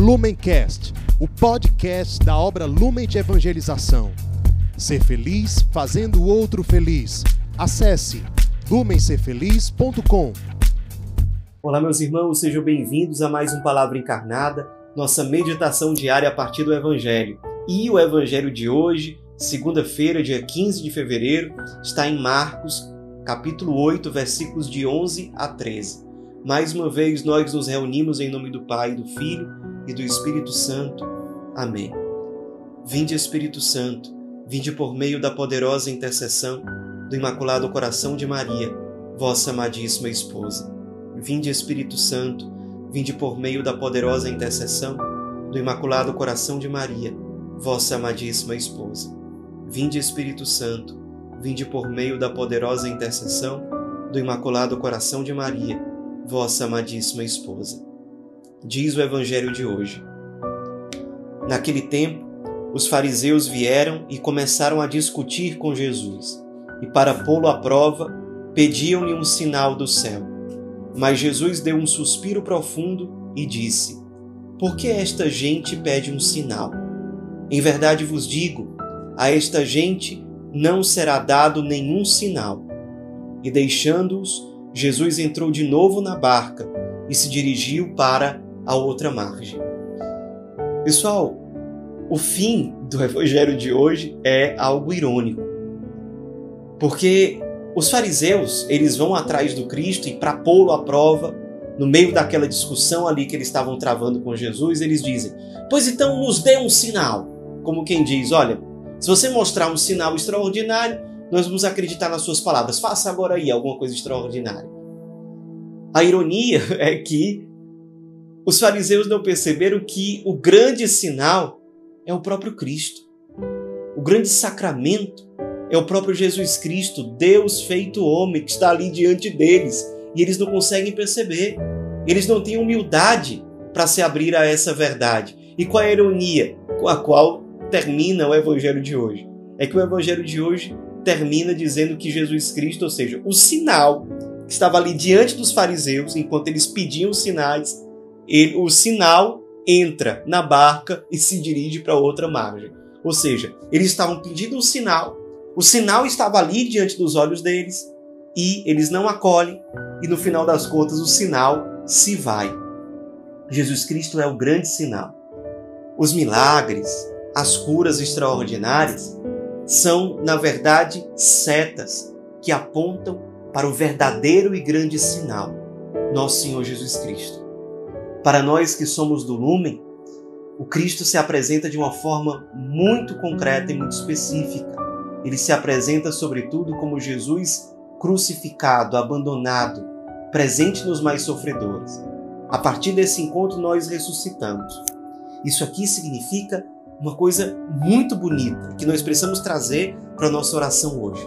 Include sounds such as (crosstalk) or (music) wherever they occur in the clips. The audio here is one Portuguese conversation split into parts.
Lumencast, o podcast da obra Lumen de Evangelização. Ser feliz fazendo o outro feliz. Acesse lumencerfeliz.com. Olá, meus irmãos, sejam bem-vindos a mais um Palavra Encarnada, nossa meditação diária a partir do Evangelho. E o Evangelho de hoje, segunda-feira, dia 15 de fevereiro, está em Marcos, capítulo 8, versículos de 11 a 13. Mais uma vez nós nos reunimos em nome do Pai, do Filho e do Espírito Santo. Amém. Vinde, Espírito Santo, vinde por meio da poderosa intercessão do Imaculado Coração de Maria, vossa amadíssima esposa. Vinde, Espírito Santo, vinde por meio da poderosa intercessão do Imaculado Coração de Maria, vossa amadíssima esposa. Vinde, Espírito Santo, vinde por meio da poderosa intercessão do Imaculado Coração de Maria, vossa amadíssima esposa. Diz o Evangelho de hoje. Naquele tempo, os fariseus vieram e começaram a discutir com Jesus, e para pô-lo à prova, pediam-lhe um sinal do céu. Mas Jesus deu um suspiro profundo e disse: Por que esta gente pede um sinal? Em verdade vos digo, a esta gente não será dado nenhum sinal. E deixando-os, Jesus entrou de novo na barca e se dirigiu para a outra margem. Pessoal, o fim do evangelho de hoje é algo irônico. Porque os fariseus, eles vão atrás do Cristo e para pô-lo à prova, no meio daquela discussão ali que eles estavam travando com Jesus, eles dizem: "Pois então nos dê um sinal". Como quem diz: "Olha, se você mostrar um sinal extraordinário, nós vamos acreditar nas suas palavras. Faça agora aí alguma coisa extraordinária. A ironia (laughs) é que os fariseus não perceberam que o grande sinal é o próprio Cristo. O grande sacramento é o próprio Jesus Cristo, Deus feito homem, que está ali diante deles. E eles não conseguem perceber. Eles não têm humildade para se abrir a essa verdade. E qual é a ironia com a qual termina o evangelho de hoje? É que o evangelho de hoje termina dizendo que Jesus Cristo, ou seja, o sinal que estava ali diante dos fariseus, enquanto eles pediam sinais, ele, o sinal entra na barca e se dirige para outra margem. Ou seja, eles estavam pedindo um sinal, o sinal estava ali diante dos olhos deles e eles não acolhem, e no final das contas o sinal se vai. Jesus Cristo é o grande sinal. Os milagres, as curas extraordinárias são, na verdade, setas que apontam para o verdadeiro e grande sinal, nosso Senhor Jesus Cristo. Para nós que somos do Lumen, o Cristo se apresenta de uma forma muito concreta e muito específica. Ele se apresenta, sobretudo, como Jesus crucificado, abandonado, presente nos mais sofredores. A partir desse encontro, nós ressuscitamos. Isso aqui significa uma coisa muito bonita que nós precisamos trazer para a nossa oração hoje.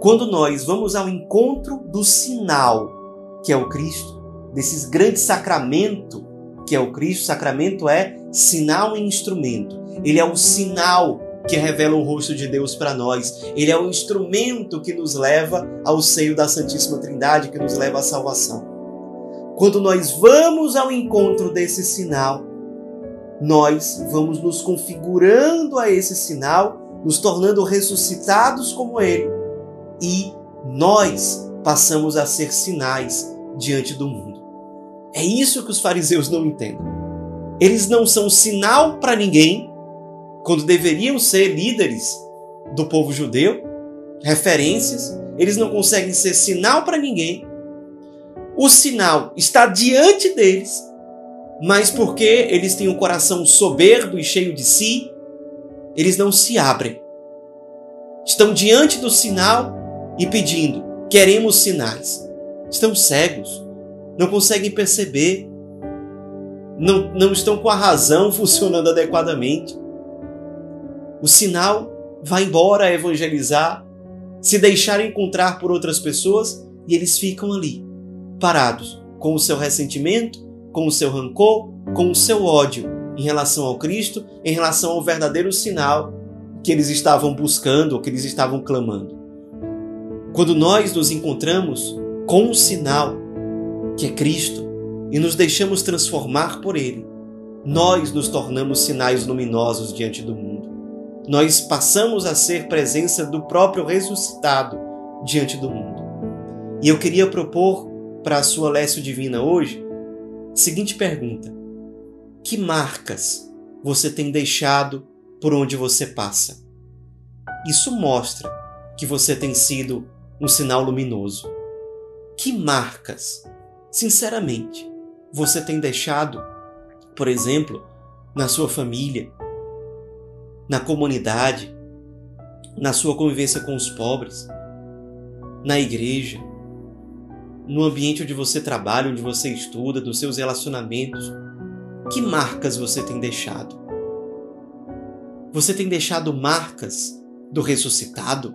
Quando nós vamos ao encontro do sinal, que é o Cristo, desses grandes sacramento, que é o Cristo, sacramento é sinal e instrumento. Ele é o sinal que revela o rosto de Deus para nós. Ele é o instrumento que nos leva ao seio da Santíssima Trindade, que nos leva à salvação. Quando nós vamos ao encontro desse sinal, nós vamos nos configurando a esse sinal, nos tornando ressuscitados como ele, e nós passamos a ser sinais diante do mundo. É isso que os fariseus não entendem. Eles não são sinal para ninguém, quando deveriam ser líderes do povo judeu, referências, eles não conseguem ser sinal para ninguém. O sinal está diante deles mas porque eles têm um coração soberbo e cheio de si, eles não se abrem. Estão diante do sinal e pedindo: queremos sinais. Estão cegos, não conseguem perceber, não, não estão com a razão (laughs) funcionando adequadamente. O sinal vai embora evangelizar, se deixar encontrar por outras pessoas e eles ficam ali, parados, com o seu ressentimento, com o seu rancor, com o seu ódio em relação ao Cristo, em relação ao verdadeiro sinal que eles estavam buscando ou que eles estavam clamando. Quando nós nos encontramos com o sinal que é Cristo e nos deixamos transformar por Ele, nós nos tornamos sinais luminosos diante do mundo. Nós passamos a ser presença do próprio ressuscitado diante do mundo. E eu queria propor para a sua Lécio Divina hoje a seguinte pergunta: Que marcas você tem deixado por onde você passa? Isso mostra que você tem sido um sinal luminoso. Que marcas, sinceramente, você tem deixado, por exemplo, na sua família, na comunidade, na sua convivência com os pobres, na igreja, no ambiente onde você trabalha, onde você estuda, nos seus relacionamentos? Que marcas você tem deixado? Você tem deixado marcas do ressuscitado?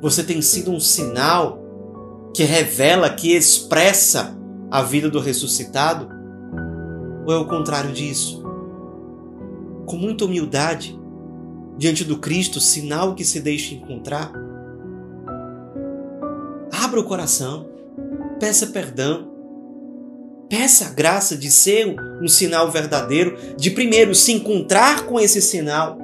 Você tem sido um sinal que revela, que expressa a vida do ressuscitado? Ou é o contrário disso? Com muita humildade, diante do Cristo, sinal que se deixa encontrar? Abra o coração, peça perdão, peça a graça de ser um sinal verdadeiro, de primeiro se encontrar com esse sinal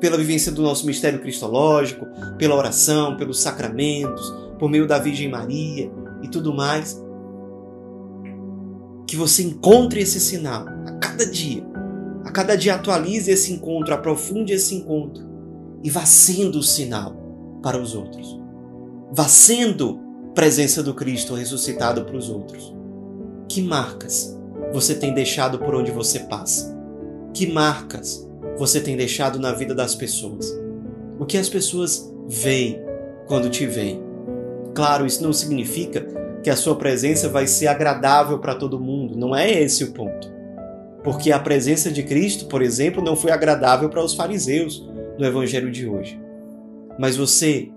pela vivência do nosso mistério cristológico, pela oração, pelos sacramentos, por meio da Virgem Maria e tudo mais. Que você encontre esse sinal a cada dia. A cada dia atualize esse encontro, aprofunde esse encontro e vá sendo o sinal para os outros. Vá sendo presença do Cristo ressuscitado para os outros. Que marcas você tem deixado por onde você passa? Que marcas você tem deixado na vida das pessoas? O que as pessoas veem quando te veem? Claro, isso não significa que a sua presença vai ser agradável para todo mundo, não é esse o ponto. Porque a presença de Cristo, por exemplo, não foi agradável para os fariseus no evangelho de hoje. Mas você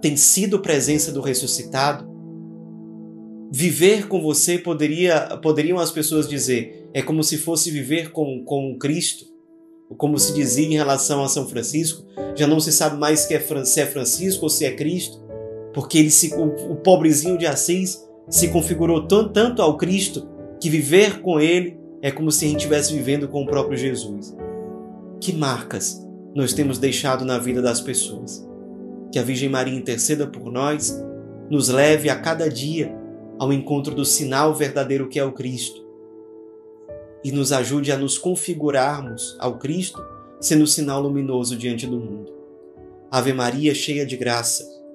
tem sido presença do ressuscitado? Viver com você poderia, poderiam as pessoas dizer, é como se fosse viver com, com Cristo como se dizia em relação a São Francisco, já não se sabe mais se é, é Francisco ou se é Cristo, porque ele se, o, o pobrezinho de Assis se configurou tanto ao Cristo que viver com ele é como se a gente estivesse vivendo com o próprio Jesus. Que marcas nós temos deixado na vida das pessoas? Que a Virgem Maria interceda por nós, nos leve a cada dia ao encontro do sinal verdadeiro que é o Cristo e nos ajude a nos configurarmos ao Cristo, sendo sinal luminoso diante do mundo. Ave Maria, cheia de graça,